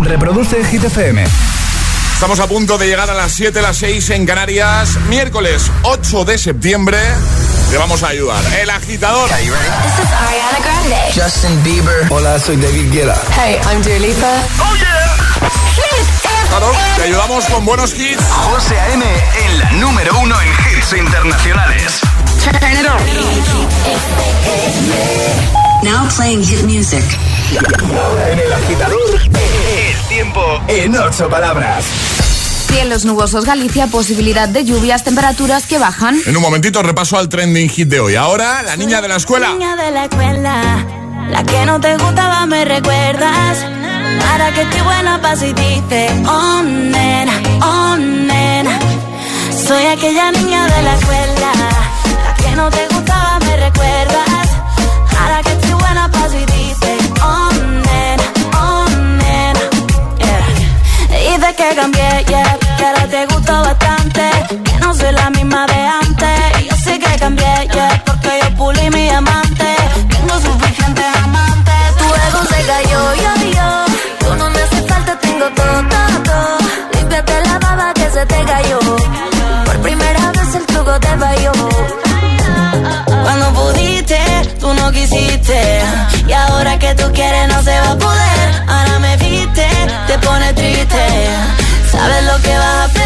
Reproduce Hit FM. Estamos a punto de llegar a las 7, las 6 en Canarias. Miércoles 8 de septiembre. Te vamos a ayudar. El agitador. This is Ariana Grande. Justin Bieber. Hola, soy David Guetta. Hey, I'm Dua Lipa. ¡Oh, yeah! Claro, te ayudamos con buenos hits. José A.M. en la número uno en hits internacionales. Turn it on. Now playing hit music. En el agitador, El tiempo en ocho palabras. Cielos nubosos Galicia, posibilidad de lluvias, temperaturas que bajan. En un momentito repaso al trending hit de hoy. Ahora, la niña de la escuela. Niña de la escuela, la que no te gustaba me recuerdas. Ahora que estoy buena pa' si dices, oh nena, oh nena. Soy aquella niña de la escuela, la que no te gustaba me recuerdas. Tengo todo, todo, todo. Límpiate la baba que se te cayó. Por primera vez el truco te falló. Cuando pudiste, tú no quisiste. Y ahora que tú quieres, no se va a poder. Ahora me viste, te pone triste. Sabes lo que vas a perder.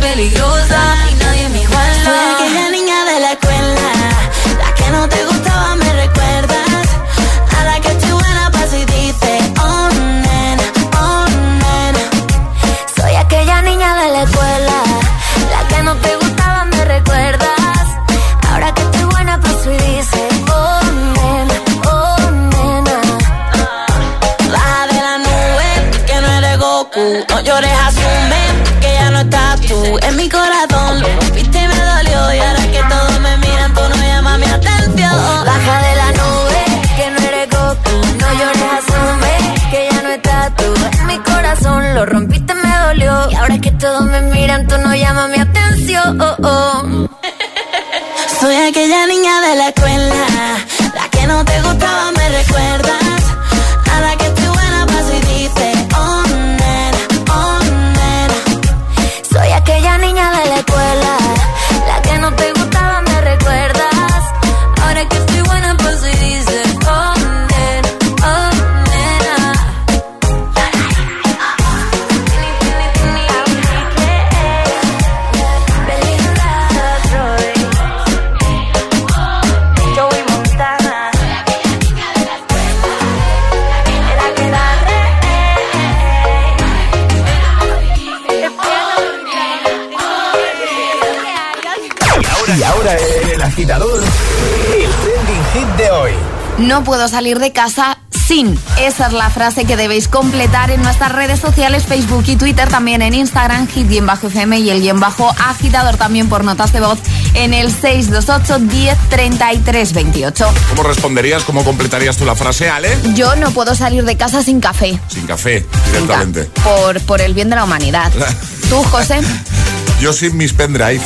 peligrosa agitador, el trending hit de hoy. No puedo salir de casa sin. Esa es la frase que debéis completar en nuestras redes sociales, Facebook y Twitter, también en Instagram, hit-fm y el guion bajo agitador también por notas de voz en el 628 10 33 28. ¿Cómo responderías? ¿Cómo completarías tú la frase, Ale? Yo no puedo salir de casa sin café. Sin café, directamente. Por, por el bien de la humanidad. ¿Tú, José? Yo sin mis pendrives.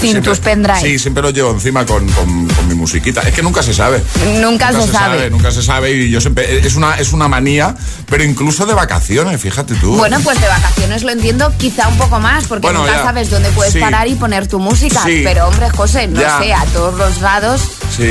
Sin tus pendrives. Sí, siempre los llevo encima con, con- con mi musiquita. Es que nunca se sabe. Nunca, se, sabe. Nunca se sabe y yo siempre... Es una, es una manía, pero incluso de vacaciones, fíjate tú. Bueno, pues de vacaciones lo entiendo quizá un poco más, porque Bueno, nunca ya. sabes dónde puedes Sí. parar y poner tu música. Sí. Pero hombre, José, no Ya. sé, a todos los lados, Sí,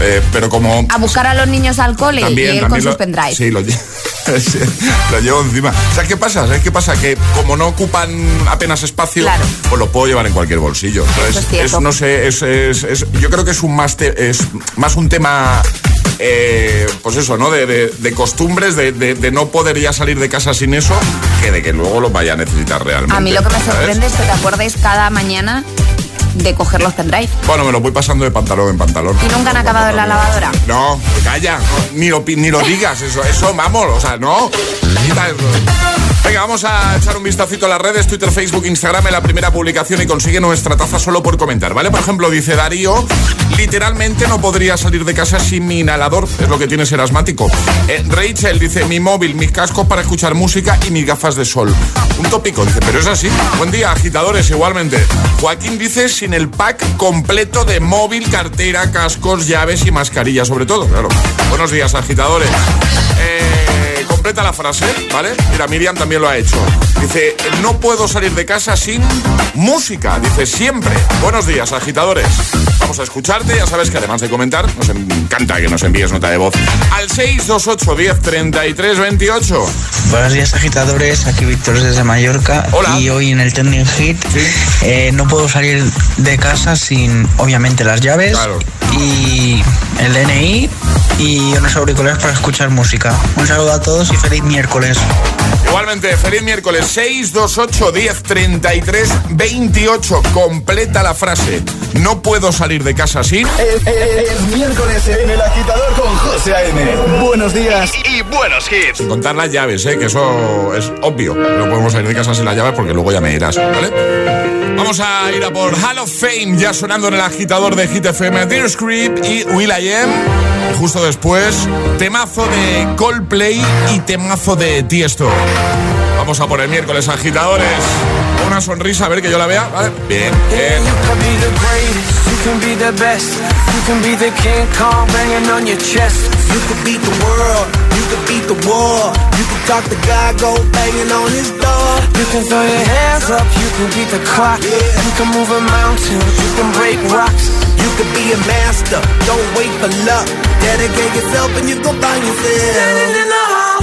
eh, pero como... a buscar a los niños al cole también, y él también con sus pendrives. Sí, lo, lo llevo encima. ¿Sabes qué pasa? ¿Sabes qué pasa? Que como no ocupan apenas espacio, Claro. pues lo puedo llevar en cualquier bolsillo. Entonces, es cierto. no sé, es, es- es- yo creo que es un más, te- es más un tema, eh, pues eso, ¿no? De, de- de costumbres, de, no poder ya salir de casa sin eso, que de que luego lo vaya a necesitar realmente. A mí lo que me ¿sabes? sorprende es que te acuerdes cada mañana de coger los pendrive. Bueno, me lo voy pasando de pantalón en pantalón. ¿Y nunca han acabado en la lavadora? No, calla, no, ni, lo, ni lo digas, eso, eso, vamos, o sea, no. Quita eso. Venga, vamos a echar un vistacito a las redes, Twitter, Facebook, Instagram en la primera publicación y consigue nuestra taza solo por comentar, ¿vale? Por ejemplo, dice Darío, literalmente no podría salir de casa sin mi inhalador, es lo que tiene ser asmático. Eh, Rachel dice, mi móvil, mis cascos para escuchar música y mis gafas de sol. Un tópico, dice, pero es así. Buen día, agitadores, igualmente. Joaquín dice, sin el pack completo de móvil, cartera, cascos, llaves y mascarilla, sobre todo, claro. Buenos días, agitadores. Eh, completa la frase, ¿vale? Mira, Miriam también lo ha hecho. Dice, no puedo salir de casa sin música. Dice, siempre. Buenos días, agitadores. Vamos a escucharte. Ya sabes que además de comentar, nos encanta que nos envíes nota de voz al 628 10 33 28. Buenos días agitadores, aquí Víctor desde Mallorca Hola. y hoy en el Trending Hit eh, no puedo salir de casa sin obviamente las llaves Claro. y el DNI y unos auriculares para escuchar música. Un saludo a todos y feliz miércoles. Igualmente, feliz miércoles 628 10 33 28. Completa la frase. No puedo salir de casa sin. Es, es- es miércoles en el agitador con José A.M. Buenos días. Y, y buenos hits. Sin contar las llaves, ¿eh? que eso es obvio. No podemos salir de casa sin las llaves porque luego ya me irás, ¿vale? Vamos a ir a por Hall of Fame, ya sonando en el agitador de Hit FM, Dear Script y Will I Am. Y justo después, temazo de Coldplay y temazo de Tiesto. Vamos a por el miércoles, agitadores. Una sonrisa, a ver que yo la vea, ¿vale? Bien, bien. You can be the greatest, you can be the best. You can be the King Kong banging on your chest. You could beat the world, you could beat the war. You could talk the guy, go banging on his door. You can throw your hands up, you can beat the clock. You can move a mountain, you can break rocks. You could be a master, don't wait for luck. Dedicate yourself and you go find yourself. Standing in the Hall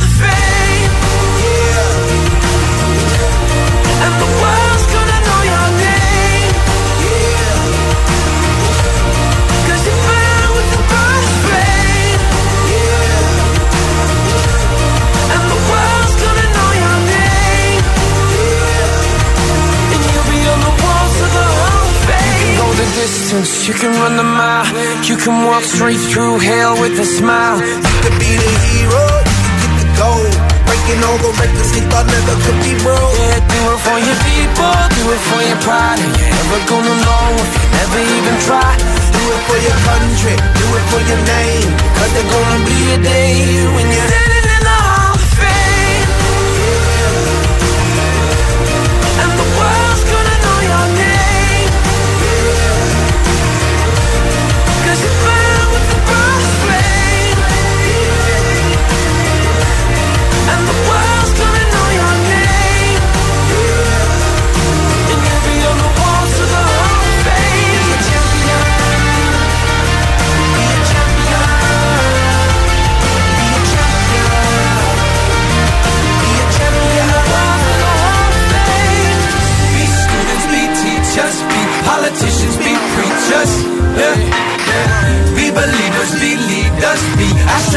You can go the distance, you can run the mile. You can walk straight through hell with a smile. You could be the hero, you get the gold. Breaking all the records they thought never could be broke. Yeah, do it for your people, do it for your pride. And you're never gonna know if you never even try. Do it for your country, do it for your name. Cause there's gonna be a day when you're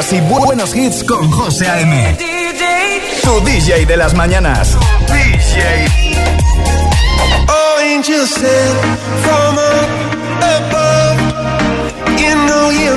Días y bu- buenos hits con José A.M. Tu DJ de las mañanas. DJ. Oh, angels sent from up above. You know you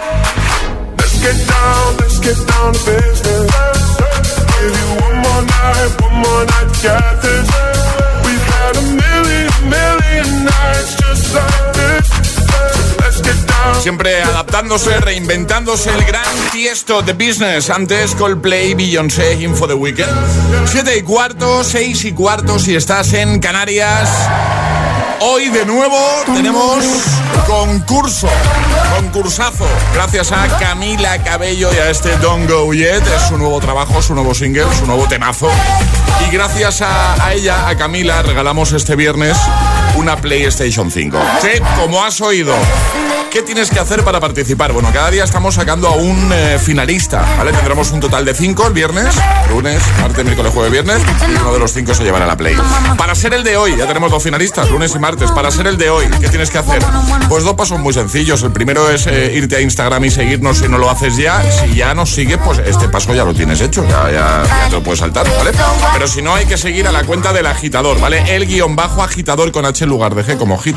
To. Siempre adaptándose, reinventándose el gran tiesto de business. Antes Coldplay, Beyoncé, Info the Weekend. Siete y cuarto, seis y cuarto si estás en Canarias. Hoy de nuevo tenemos concurso, concursazo. Gracias a Camila Cabello y a este Don't Go Yet. Es su nuevo trabajo, su nuevo single, su nuevo temazo. Y gracias a, ella, a Camila, regalamos este viernes una PlayStation 5. Sí, como has oído. ¿Qué tienes que hacer para participar? Bueno, cada día estamos sacando a un eh, finalista, ¿vale? Tendremos un total de cinco el viernes, lunes, martes, miércoles, jueves, viernes, y uno de los cinco se llevará la Play. Para ser el de hoy, ya tenemos dos finalistas, lunes y martes. Para ser el de hoy, ¿qué tienes que hacer? Pues dos pasos muy sencillos. El primero es eh, irte a Instagram y seguirnos si no lo haces ya. Si ya nos sigues, pues este paso ya lo tienes hecho, ya, ya, ya te lo puedes saltar, ¿vale? Pero si no, hay que seguir a la cuenta del agitador, ¿vale? El guion bajo agitador con H en lugar de G como hit.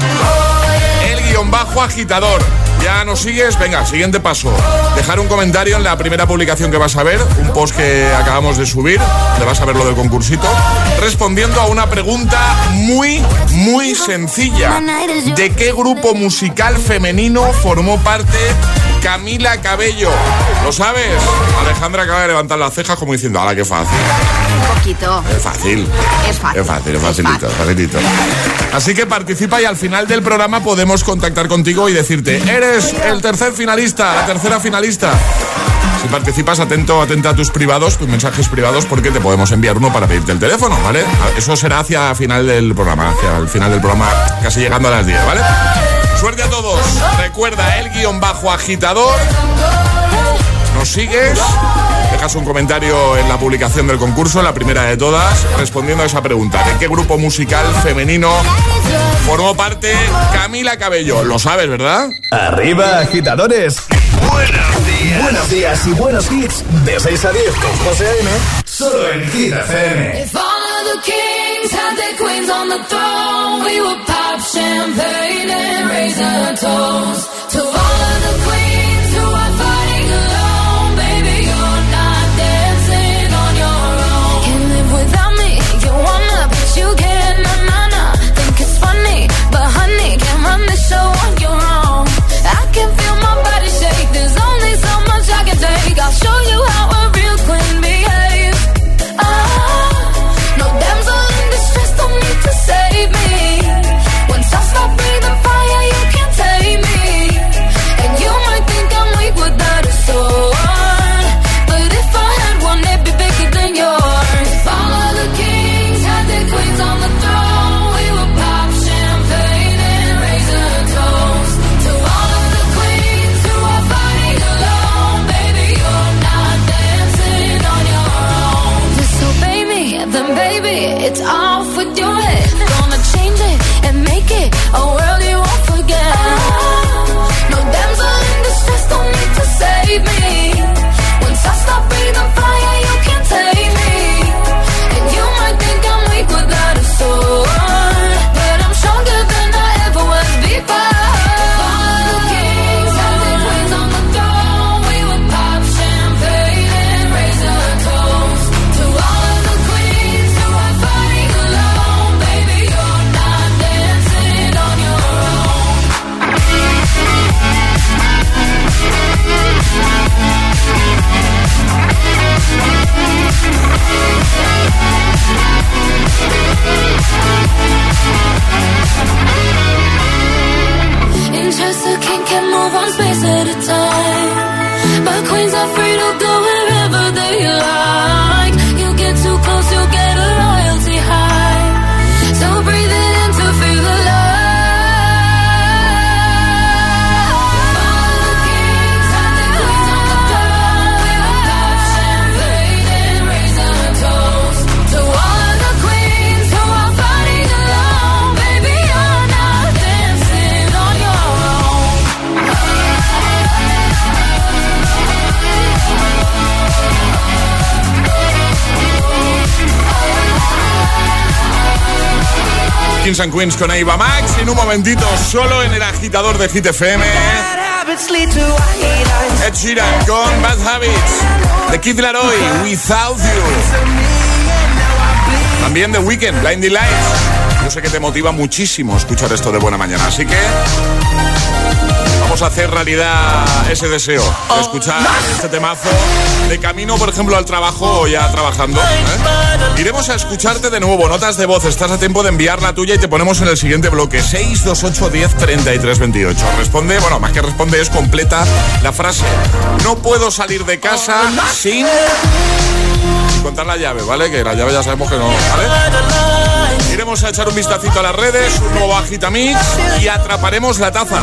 Bajo agitador. ¿Ya nos sigues? Venga, siguiente paso. Dejar un comentario en la primera publicación que vas a ver, un post que acabamos de subir, le vas a ver lo del concursito, respondiendo a una pregunta muy, muy sencilla. ¿De qué grupo musical femenino formó parte Camila Cabello? ¿Lo sabes? Alejandra acaba de levantar las cejas como diciendo, ¡hala, qué fácil! Es fácil. Es fácil. Es fácil, es facilito, facilito. Así que participa y al final del programa podemos contactar contigo y decirte, eres el tercer finalista, la tercera finalista. Si participas, atento, atenta a tus privados, tus mensajes privados, porque te podemos enviar uno para pedirte el teléfono, ¿vale? Eso será hacia el final del programa, hacia el final del programa, casi llegando a las 10, ¿vale? Suerte a todos. Recuerda el guion bajo agitador. Nos sigues. Dejas un comentario en la publicación del concurso, la primera de todas, respondiendo a esa pregunta. ¿De qué grupo musical femenino formó parte Camila Cabello? Lo sabes, ¿verdad? Arriba, agitadores. Buenos días. Buenos días y buenos hits. De 6 a 10 con José A.M. Solo en Hit FM. If all of the kings had their queens on the throne, we would pop champagne and raise a toast to all of the queens Kings and Queens con Eva Max. En un momentito, solo en el agitador de Hit FM. Ed Sheeran con Bad Habits. The Kid Laroi, Without You. También The Weeknd, Blinding Lights. Yo sé que te motiva muchísimo escuchar esto de buena mañana, así que hacer realidad ese deseo de escuchar este temazo de camino, por ejemplo, al trabajo o ya trabajando. ¿eh? Iremos a escucharte de nuevo. Notas de voz, estás a tiempo de enviar la tuya y te ponemos en el siguiente bloque: 628 10 33 28. Responde, bueno, más que responde, es completa la frase. No puedo salir de casa sin contar la llave, ¿vale? Que la llave ya sabemos que no, ¿vale? Iremos a echar un vistacito a las redes, un nuevo Agitamix y atraparemos la taza.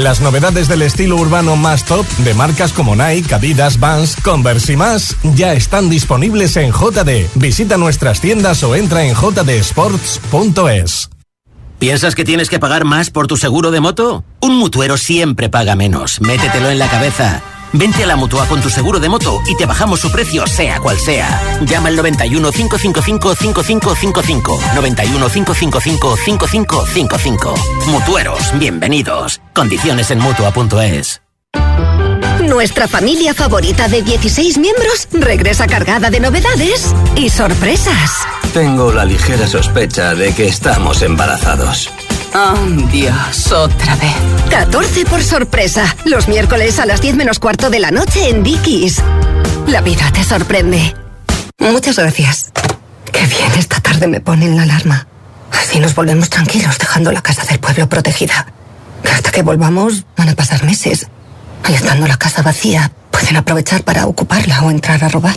Las novedades del estilo urbano más top de marcas como Nike, Adidas, Vans, Converse y más ya están disponibles en JD. Visita nuestras tiendas o entra en jdsports.es. ¿Piensas que tienes que pagar más por tu seguro de moto? Un mutuero siempre paga menos. Métetelo en la cabeza. Vente a la mutua con tu seguro de moto y te bajamos su precio, sea cual sea. Llama al 91 555 5555. 91 555 5555. Mutueros, bienvenidos. Condiciones en mutua.es. Nuestra familia favorita de 16 miembros regresa cargada de novedades y sorpresas. Tengo la ligera sospecha de que estamos embarazados. Oh, Dios, otra vez. 14 por sorpresa. Los miércoles a las 10 menos cuarto de la noche en Dickies. La vida te sorprende. Muchas gracias. Qué bien, esta tarde me ponen la alarma. Así nos volvemos tranquilos dejando la casa del pueblo protegida. Hasta que volvamos van a pasar meses. Y estando la casa vacía, pueden aprovechar para ocuparla o entrar a robar.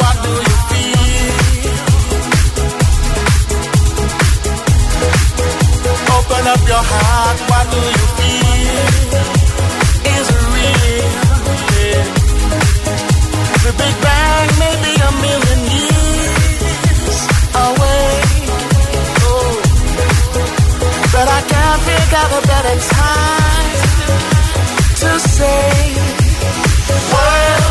Open up your heart, what do you feel? Is it real? Yeah. The Big Bang may be a million years away. Oh. But I can't figure out a better time to say, well,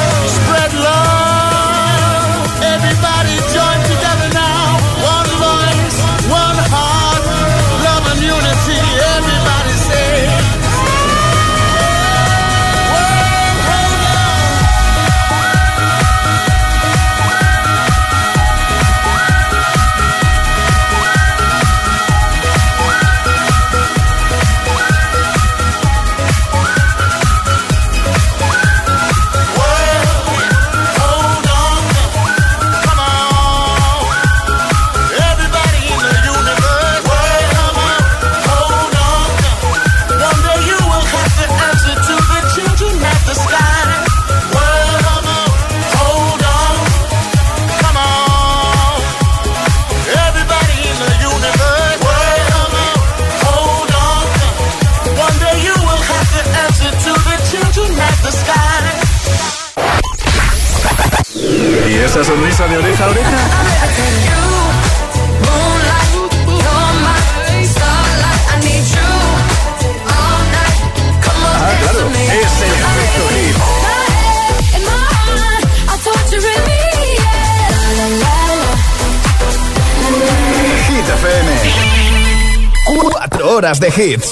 horas de hits.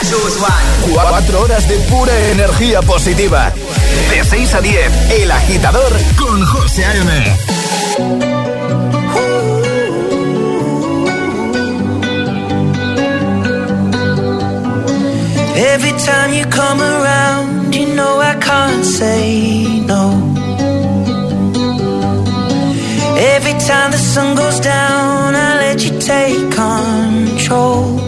4 horas de pura energía positiva. De 6 a 10, El Agitador con José A.M. Every time you come around, you know I can't say no. Every time the sun goes down, I let you take control.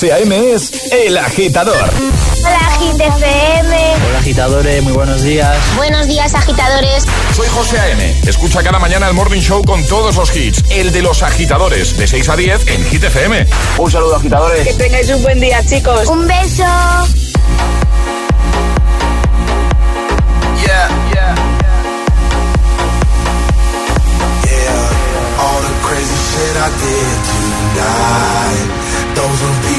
José es El Agitador. Hola, AgitFM. Hola, agitadores, muy buenos días. Buenos días, agitadores. Soy José A.M. Escucha cada mañana el Morning Show con todos los hits. El de los agitadores, de 6 a 10 en Hit FM. Un saludo, agitadores. Que tengáis un buen día, chicos. Un beso. Yeah, I did tonight. Those were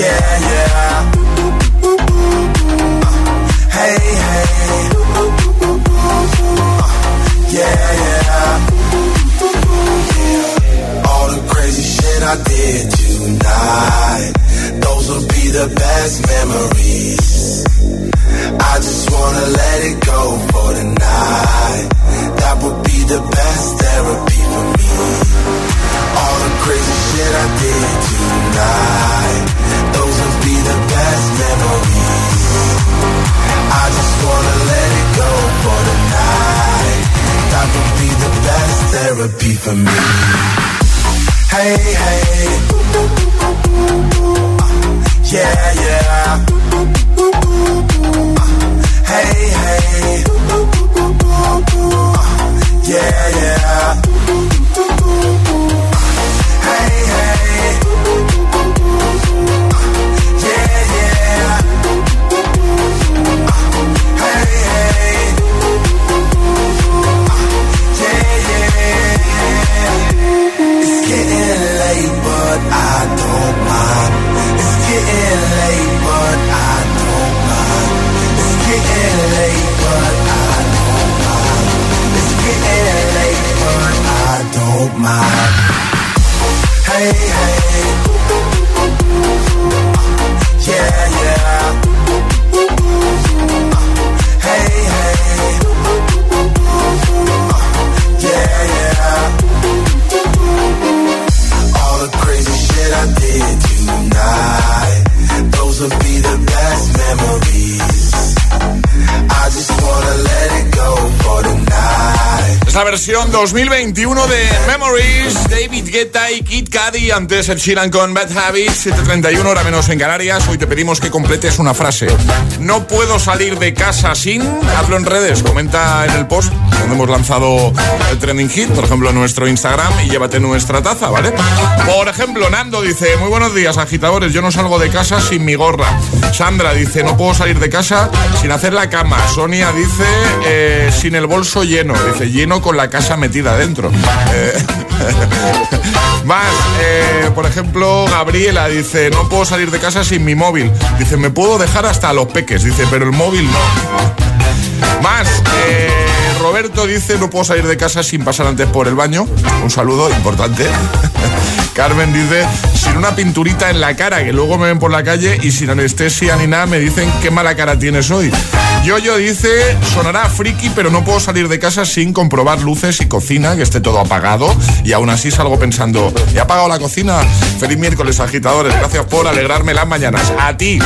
yeah, yeah. Uh, hey, hey. Uh, yeah, yeah. All the crazy shit I did tonight. Those will be the best memories. I just wanna let it go for the night. That would be the best therapy for me. All the crazy shit I did tonight. For me. Hey, hey. Versión 2021 de Memories, David Guetta y Kid Cudi. Antes el Sheeran con Bad Habits, 7.31 hora menos en Canarias. Hoy te pedimos que completes una frase. No puedo salir de casa sin... Hazlo en redes, comenta en el post hemos lanzado el trending hit, por ejemplo nuestro Instagram y llévate nuestra taza, ¿vale? Por ejemplo, Nando dice, muy buenos días agitadores, yo no salgo de casa sin mi gorra. Sandra dice, no puedo salir de casa sin hacer la cama. Sonia dice, eh, sin el bolso lleno, dice, lleno con la casa metida dentro. Eh, más, eh, por ejemplo, Gabriela dice, no puedo salir de casa sin mi móvil. Dice, me puedo dejar hasta a los peques, dice, pero el móvil no. Más, eh, Roberto dice, no puedo salir de casa sin pasar antes por el baño. Un saludo importante. Carmen dice, sin una pinturita en la cara, que luego me ven por la calle y sin anestesia ni nada me dicen qué mala cara tienes hoy. Yoyo dice, sonará friki, pero no puedo salir de casa sin comprobar luces y cocina, que esté todo apagado. Y aún así salgo pensando, he apagado la cocina. Feliz miércoles, agitadores. Gracias por alegrarme las mañanas. A ti.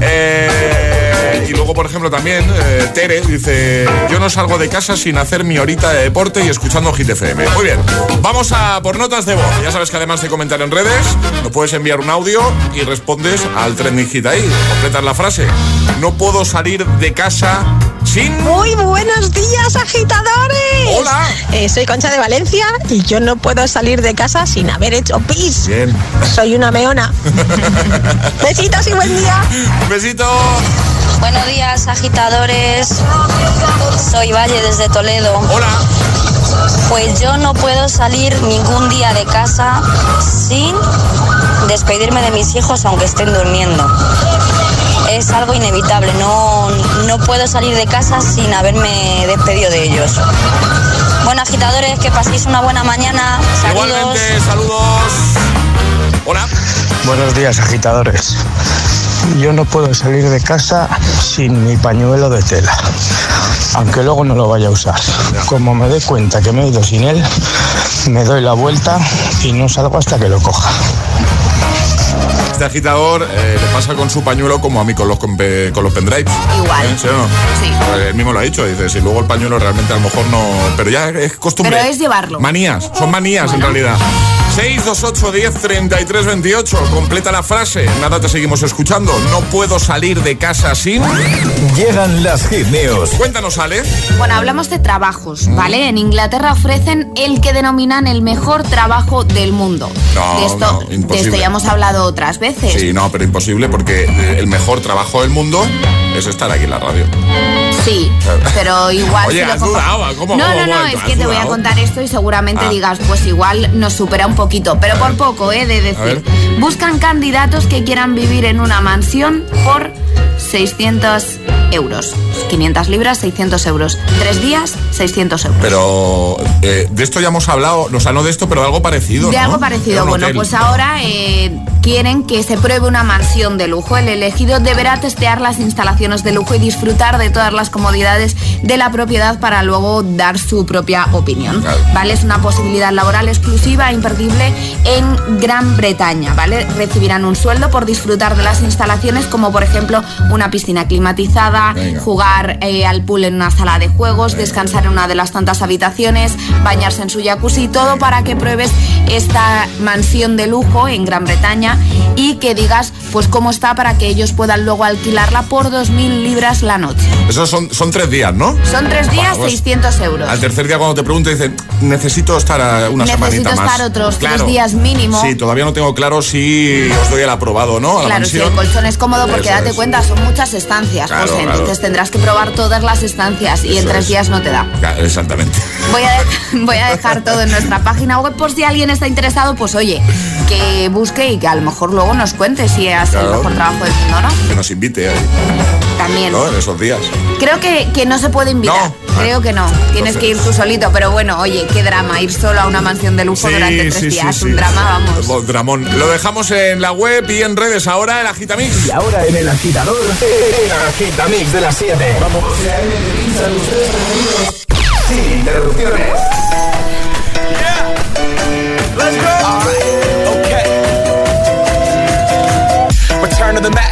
Eh, y luego, por ejemplo, también eh, Tere dice, yo no salgo de casa sin hacer mi horita de deporte y escuchando Hit FM. Muy bien, vamos a por notas de voz. Ya sabes que además de comentar en redes, nos puedes enviar un audio y respondes al trending hit ahí. Completas la frase. No puedo salir de casa sin... Muy buenos días, agitadores. Hola. Eh, soy Concha de Valencia y yo no puedo salir de casa sin haber hecho pis. Bien. Soy una meona. Besitos y buen día. Un besito. Buenos días, agitadores. Soy Valle desde Toledo. Hola. Pues yo no puedo salir ningún día de casa sin despedirme de mis hijos aunque estén durmiendo. Es algo inevitable, no, no puedo salir de casa sin haberme despedido de ellos. Bueno, agitadores, que paséis una buena mañana. Saludos. Igualmente, saludos. Hola. Buenos días, agitadores. Yo no puedo salir de casa sin mi pañuelo de tela, aunque luego no lo vaya a usar. Como me dé cuenta que me he ido sin él, me doy la vuelta y no salgo hasta que lo coja. Este agitador eh, le pasa con su pañuelo como a mí con los, con, con los pendrives. Igual. ¿Eh? ¿Sí o no? Sí. Pues Él mismo lo ha dicho, dice, si luego el pañuelo realmente a lo mejor no... Pero ya es costumbre. Pero es llevarlo. Manías, son manías en realidad. 628 10 33 28. Completa la frase. Nada, te seguimos escuchando. No puedo salir de casa sin. Llegan las hit news. Cuéntanos, Ale. Bueno, hablamos de trabajos, ¿vale? En Inglaterra ofrecen el que denominan el mejor trabajo del mundo. No, de, esto, no, de imposible. esto ya hemos hablado otras veces. Sí, no, pero imposible porque el mejor trabajo del mundo es estar aquí en la radio. Sí, pero igual... Oye, si lo has dudado, ¿cómo? No, ¿Cómo? no, no, es ¿Has que te voy a contar esto y seguramente Ah. digas, pues igual nos supera un poquito, pero por poco, ¿eh? De decir. Buscan candidatos que quieran vivir en una mansión por 600 euros. 500 libras, 600 euros. Tres días, 600 euros. Pero eh, de esto ya hemos hablado, o sea, no de esto, pero de algo parecido. De ¿no? algo parecido. Bueno, hotel. pues ahora eh, quieren que se pruebe una mansión de lujo. El elegido deberá testear las instalaciones de lujo y disfrutar de todas las comodidades de la propiedad para luego dar su propia opinión. ¿Vale? Es una posibilidad laboral exclusiva e imperdible en Gran Bretaña. ¿Vale? Recibirán un sueldo por disfrutar de las instalaciones, como por ejemplo una piscina climatizada, Venga. jugar eh, al pool en una sala de juegos, descansar en una de las tantas habitaciones, bañarse en su jacuzzi, todo para que pruebes esta mansión de lujo en Gran Bretaña y que digas pues cómo está para que ellos puedan luego alquilarla por 2.000 libras la noche. Esos son, son tres días, ¿no? Son tres días, Buah, pues, 600 euros. Al tercer día cuando te pregunto dicen, necesito estar una Necesito semanita más. estar otros tres Claro. días mínimo. Sí, todavía no tengo claro si os doy el aprobado, ¿no? A la Claro, si el colchón es cómodo porque Eso date es. cuenta, son muchas estancias, Claro, José, entonces tendrás que probar todas las estancias y en tres es. días no te da. Exactamente. Voy a, voy a dejar todo en nuestra página web por si alguien está interesado, pues oye, que busque y que a lo mejor luego nos cuente si hace el mejor trabajo del mundo, ¿no? Que nos invite ahí, También. ¿no? En esos días. Creo que, que no se puede invitar. No. Creo que no. Tienes Entonces- que ir tú solito, pero bueno, oye, qué drama, ir solo a una mansión de lujo durante tres días. Un drama, vamos. Dramón. Lo dejamos en la web y en redes ahora el Agitamix. Y ahora en el agitador, el agitamix de las 7. Vamos. Sin interrupciones. Let's go. All right. Okay. Return to the Mac.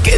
kick it?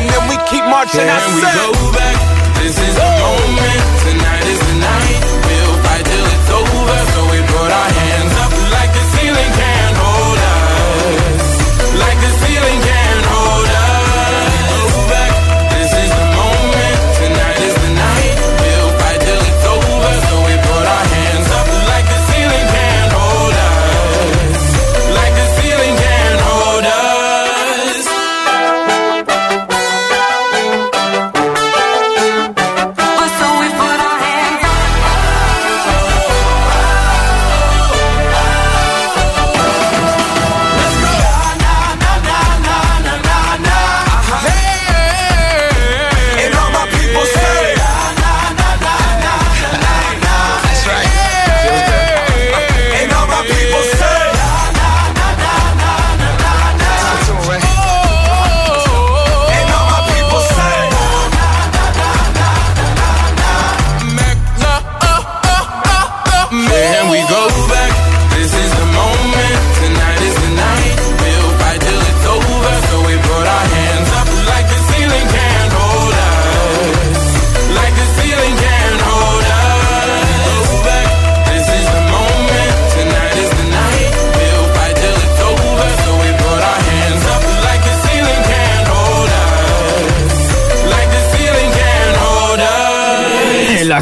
then we keep marching. I Can we said-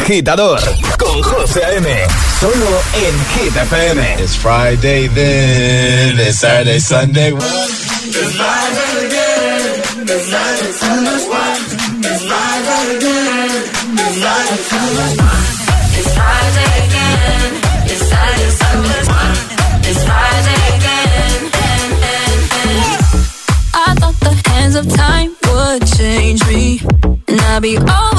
agitador con José A.M. Solo en Hit FM. It's Friday then, it's Saturday, Sunday. It's Friday again. It's Saturday, Sunday. It's Friday again. I thought the hands of time would change me, and I'd be over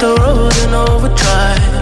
the road and overdrive,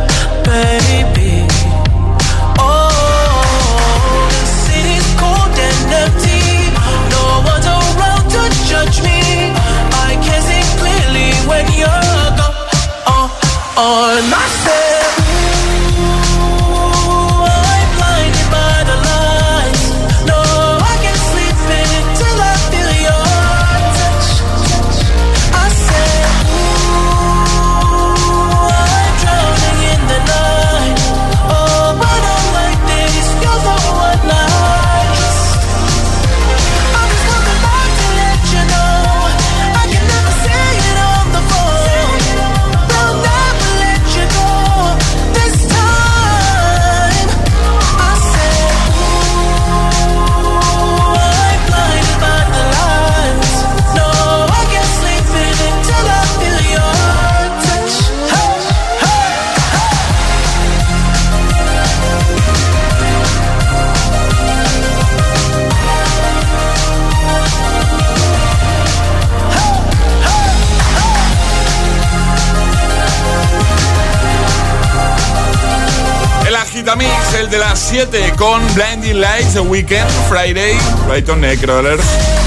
7 con Blinding Lights, The Weekend, Friday, Brighton Necrollers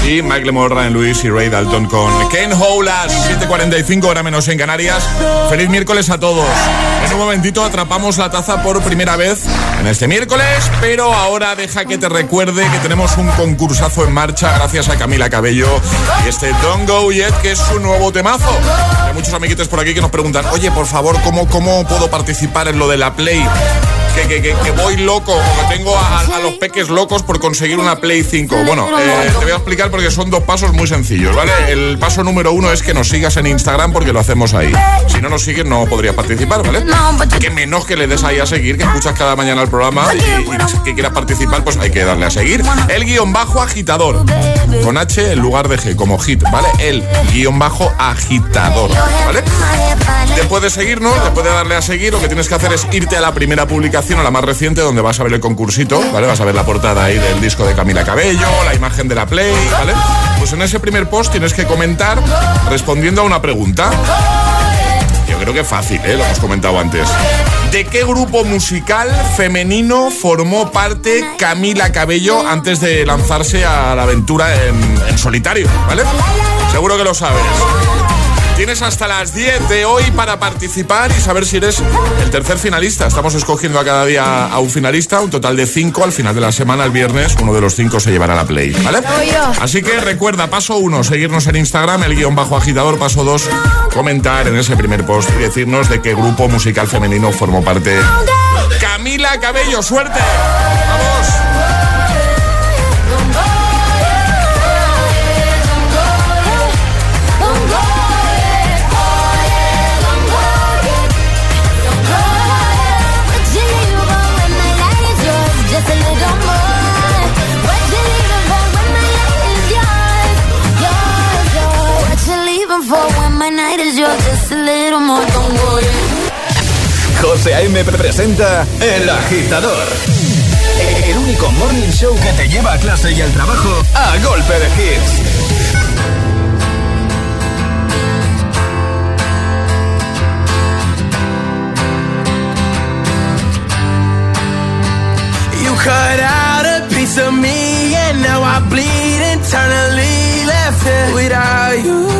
y Mike Lemore, Ryan Lewis y Ray Dalton con Ken Howlas, 7.45 hora menos en Canarias. Feliz miércoles a todos. En un momentito atrapamos la taza por primera vez en este miércoles, pero ahora deja que te recuerde que tenemos un concursazo en marcha gracias a Camila Cabello y este Don't Go Yet, que es su nuevo temazo. Hay muchos amiguitos por aquí que nos preguntan, oye, por favor, ¿cómo, cómo puedo participar en lo de la Play? Que, que- que- que voy loco, o que tengo a, a los peques locos por conseguir una Play 5. Bueno, eh, te voy a explicar porque son dos pasos muy sencillos, ¿vale? El paso número uno es que nos sigas en Instagram porque lo hacemos ahí. Si no nos sigues no podrías participar, ¿vale? Que menos que le des ahí a seguir, que escuchas cada mañana el programa y, y que quieras participar, pues hay que darle a seguir. El guion bajo agitador, con H en lugar de G, como hit, ¿vale? El guion bajo agitador, ¿vale? Después de seguirnos, después de darle a seguir, lo que tienes que hacer es irte a la primera publicación, a la más reciente, donde vas a ver el concursito, ¿vale? Vas a ver la portada ahí del disco de Camila Cabello, la imagen de la Play, ¿vale? Pues en ese primer post tienes que comentar respondiendo a una pregunta. Yo creo que fácil, ¿eh? Lo hemos comentado antes. ¿De qué grupo musical femenino formó parte Camila Cabello antes de lanzarse a la aventura en, en solitario, ¿vale? Seguro que lo sabes. Tienes hasta las 10 de hoy para participar y saber si eres el tercer finalista. Estamos escogiendo a cada día a un finalista, un total de 5. Al final de la semana, el viernes, uno de los 5 se llevará la play, ¿vale? Así que recuerda, paso 1, seguirnos en Instagram, el guion bajo agitador. Paso 2, comentar en ese primer post y decirnos de qué grupo musical femenino formó parte Camila Cabello. ¡Suerte! ¡Vamos! José A.M. presenta El Agitador. El único morning show que te lleva a clase y al trabajo a golpe de hits. You cut out a piece of me and now I bleed internally left here without you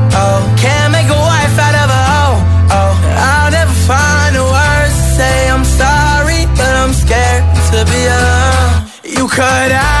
to be alone. You cut out.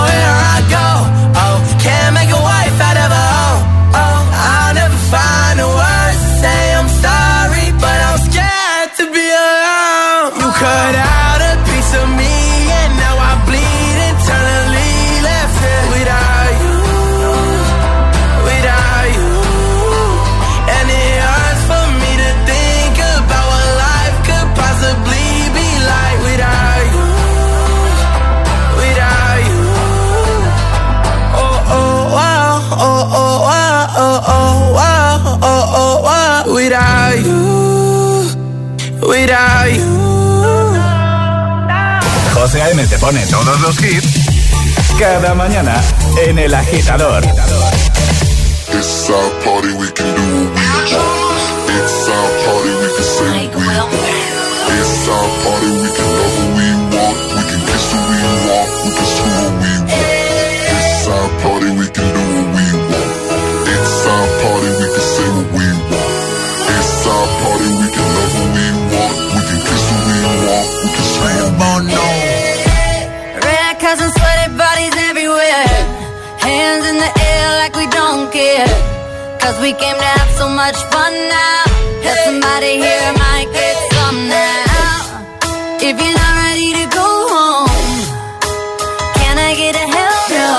José A.M. te pone todos los hits cada mañana en El Agitador. It's our party, we can do what we want. It's our party, we can say we want. we came to have so much fun now. That somebody here might get some now. If you're not ready to go home Can I get a hell no?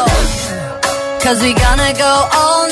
Cause we gonna go all night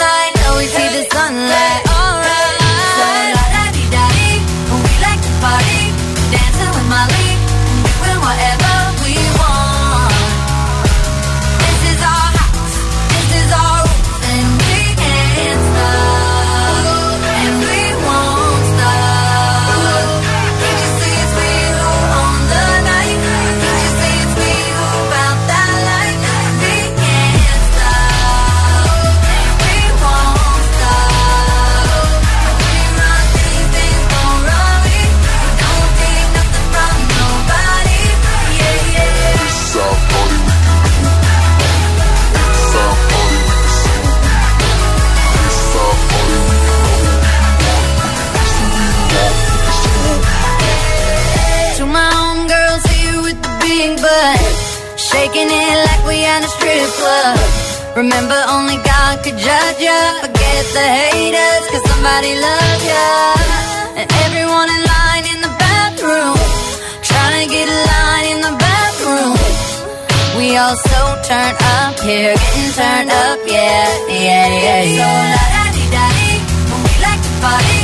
turned up here, getting turned up, yeah, yeah, yeah, yeah. So la da dee da dee, we like to party,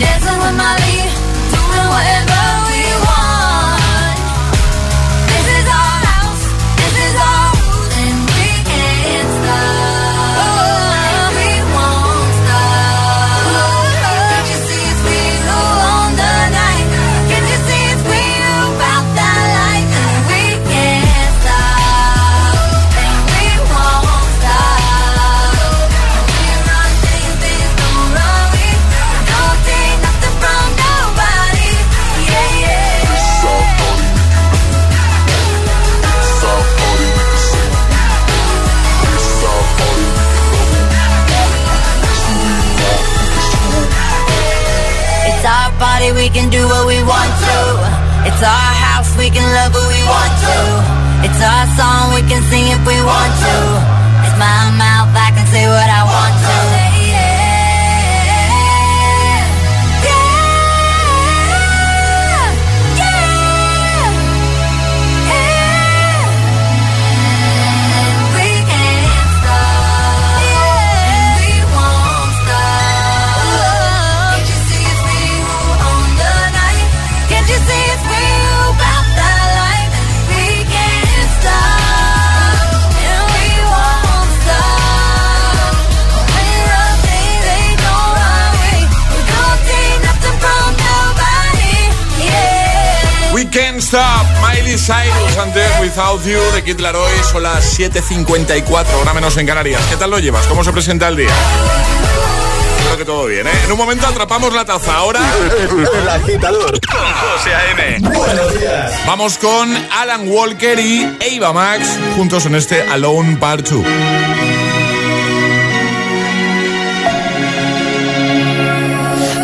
dancing with my lead. we can do what we want to. It's our house, we can love who we want to. It's our song, we can sing if we want to. It's my mind. Cyrus antes Without You de Kid Laroi, son las 7.54, hora menos en Canarias. ¿Qué tal lo llevas? ¿Cómo se presenta el día? Espero que todo bien, ¿eh? En un momento atrapamos la taza, ahora... El agitador con José A.M. Buenos días. Vamos con Alan Walker y Ava Max juntos en este Alone Part 2.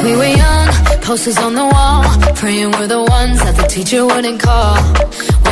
We were young, posters on the wall, praying we're the ones that the teacher wouldn't call.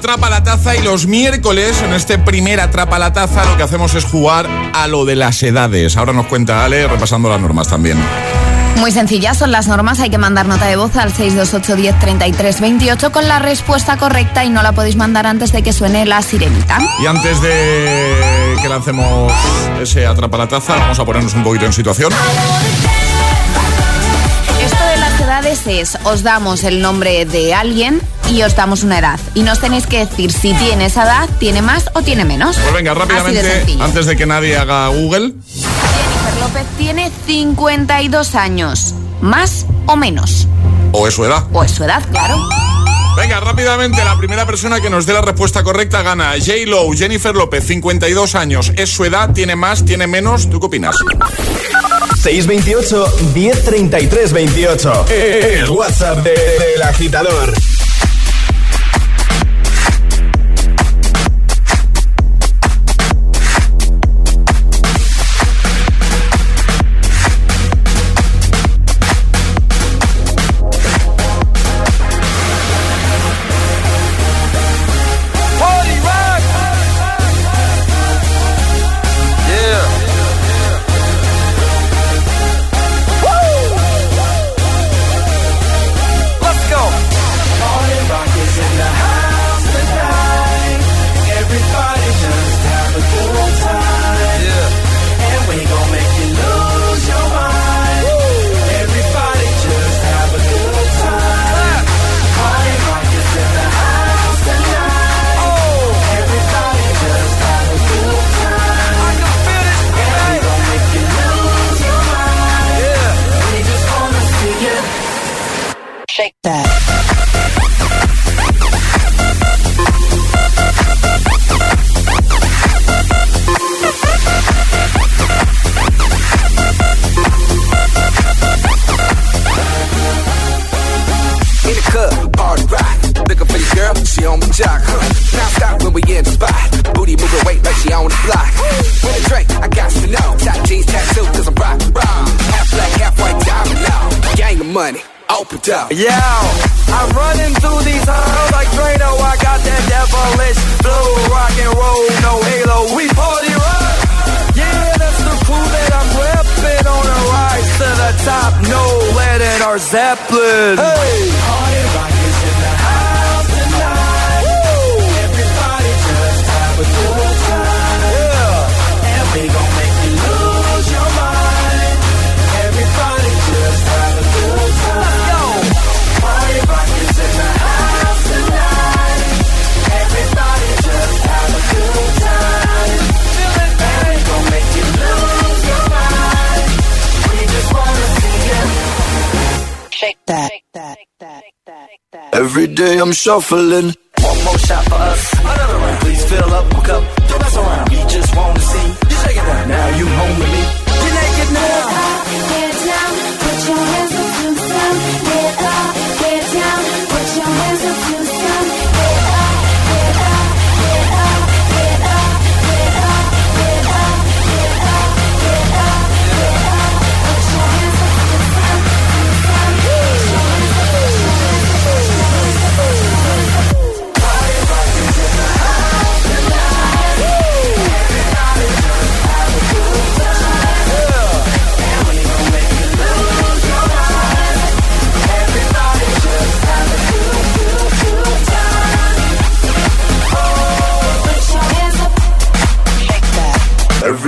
Atrapa la Taza y los miércoles, en este primer Atrapa la Taza, lo que hacemos es jugar a lo de las edades. Ahora nos cuenta Ale, repasando las normas también. Muy sencillas son las normas, hay que mandar nota de voz al 628 10 33 28 con la respuesta correcta y no la podéis mandar antes de que suene la sirenita. Y antes de que lancemos ese Atrapa la Taza, vamos a ponernos un poquito en situación. De edades es, os damos el nombre de alguien y os damos una edad. Y nos tenéis que decir si tiene esa edad, tiene más o tiene menos. Pues venga, de rápidamente, sencillo. antes de que nadie haga Google. Jennifer López tiene 52 años. ¿Más o menos? ¿O es su edad? O es su edad, claro. Venga, rápidamente, la primera persona que nos dé la respuesta correcta gana. J-Lo, Jennifer López, 52 años. ¿Es su edad? ¿Tiene más? ¿Tiene menos? ¿Tú qué opinas? 628 1033 28. El WhatsApp de- del agitador. One jock, huh? Now stop when we in the spot. Booty moving weight like she on the block. With a drink, I got to know. Top jeans tattoo, cause I'm rock, rock. Half black, half white diamond now. Gang of money, open up. Yeah, I'm running through these halls like Drano. I got that devilish flow, rock and roll, no halo. We party rock. Yeah, that's the crew that I'm repping on a rise to the top. No lead in our Zeppelin. Hey, party rock Every day I'm shuffling. One more shot for us. Another round. Please fill up my cup. Don't mess around. We just want to see you shake it down. Now you home with me.